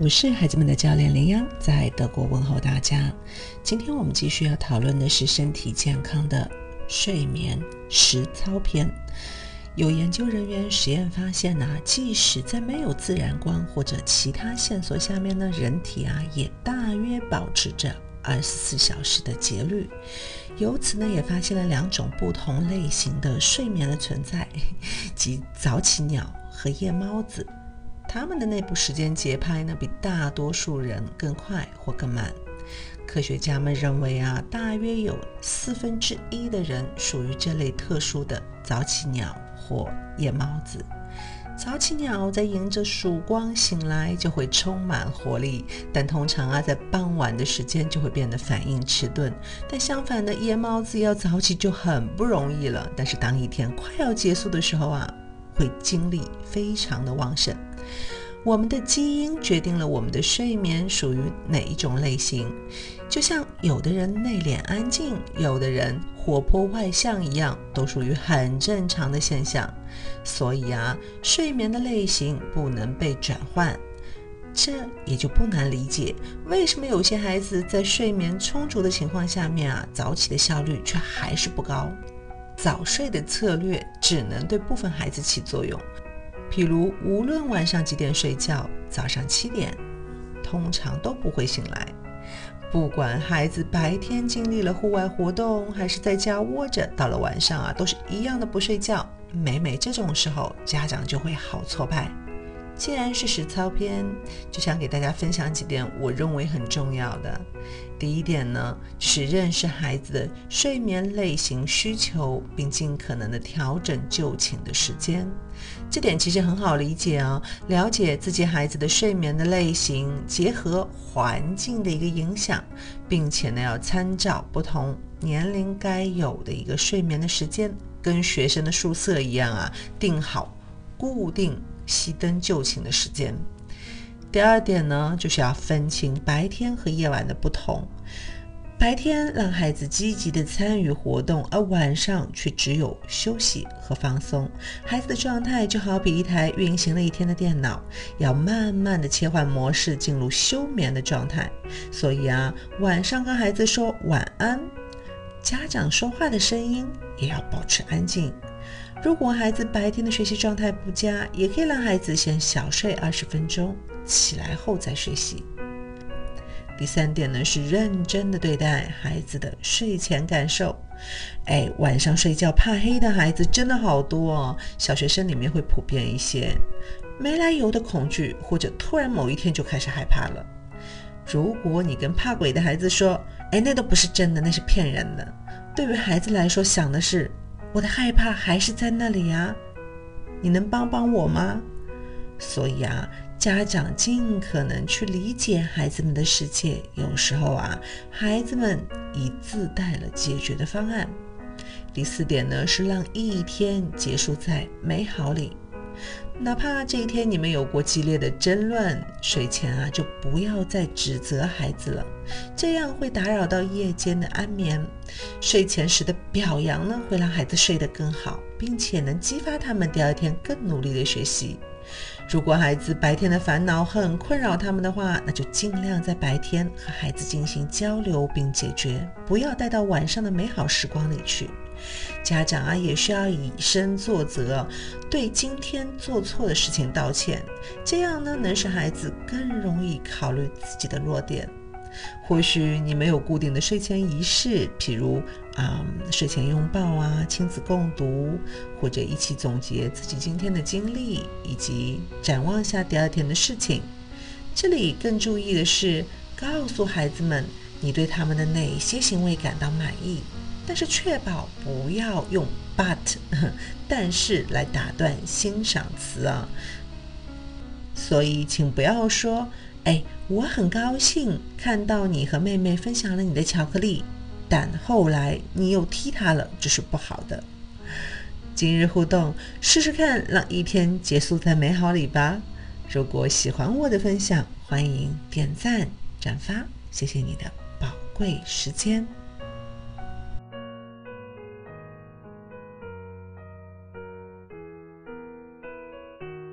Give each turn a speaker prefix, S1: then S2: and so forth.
S1: 我是孩子们的教练林央，在德国问候大家。今天我们继续要讨论的是身体健康的睡眠实操篇。有研究人员实验发现呢，即使在没有自然光或者其他线索下面呢，人体啊也大约保持着二十四小时的节律。由此呢，也发现了两种不同类型的睡眠的存在，即早起鸟和夜猫子。他们的内部时间节拍呢，比大多数人更快或更慢。科学家们认为啊，大约有四分之一的人属于这类特殊的早起鸟或夜猫子。早起鸟在迎着曙光醒来就会充满活力，但通常啊，在傍晚的时间就会变得反应迟钝。但相反的，夜猫子要早起就很不容易了。但是当一天快要结束的时候啊，会精力非常的旺盛。我们的基因决定了我们的睡眠属于哪一种类型，就像有的人内敛安静，有的人活泼外向一样，都属于很正常的现象。所以啊，睡眠的类型不能被转换，这也就不难理解为什么有些孩子在睡眠充足的情况下面啊，早起的效率却还是不高。早睡的策略只能对部分孩子起作用。譬如，无论晚上几点睡觉，早上七点通常都不会醒来。不管孩子白天经历了户外活动，还是在家窝着，到了晚上啊，都是一样的不睡觉。每每这种时候，家长就会好挫败。既然是实操篇，就想给大家分享几点我认为很重要的。第一点呢，是认识孩子的睡眠类型需求，并尽可能的调整就寝的时间。这点其实很好理解啊，了解自己孩子的睡眠的类型，结合环境的一个影响，并且呢要参照不同年龄该有的一个睡眠的时间，跟学生的宿舍一样啊，定好固定。熄灯就寝的时间。第二点呢，就是要分清白天和夜晚的不同。白天让孩子积极的参与活动，而晚上却只有休息和放松。孩子的状态就好比一台运行了一天的电脑，要慢慢的切换模式，进入休眠的状态。所以啊，晚上跟孩子说晚安，家长说话的声音也要保持安静。如果孩子白天的学习状态不佳，也可以让孩子先小睡二十分钟，起来后再学习。第三点呢，是认真的对待孩子的睡前感受。哎，晚上睡觉怕黑的孩子真的好多哦，小学生里面会普遍一些，没来由的恐惧，或者突然某一天就开始害怕了。如果你跟怕鬼的孩子说，哎，那都不是真的，那是骗人的，对于孩子来说，想的是。我的害怕还是在那里呀，你能帮帮我吗？所以啊，家长尽可能去理解孩子们的世界。有时候啊，孩子们已自带了解决的方案。第四点呢，是让一天结束在美好里。哪怕这一天你们有过激烈的争论，睡前啊就不要再指责孩子了，这样会打扰到夜间的安眠。睡前时的表扬呢，会让孩子睡得更好，并且能激发他们第二天更努力的学习。如果孩子白天的烦恼很困扰他们的话，那就尽量在白天和孩子进行交流并解决，不要带到晚上的美好时光里去。家长啊，也需要以身作则，对今天做错的事情道歉，这样呢，能使孩子更容易考虑自己的弱点。或许你没有固定的睡前仪式，譬如啊，睡前拥抱啊，亲子共读，或者一起总结自己今天的经历，以及展望下第二天的事情。这里更注意的是，告诉孩子们你对他们的哪些行为感到满意。但是确保不要用 but，但是来打断欣赏词啊。所以请不要说，哎，我很高兴看到你和妹妹分享了你的巧克力，但后来你又踢她了，这是不好的。今日互动，试试看让一天结束在美好里吧。如果喜欢我的分享，欢迎点赞转发，谢谢你的宝贵时间。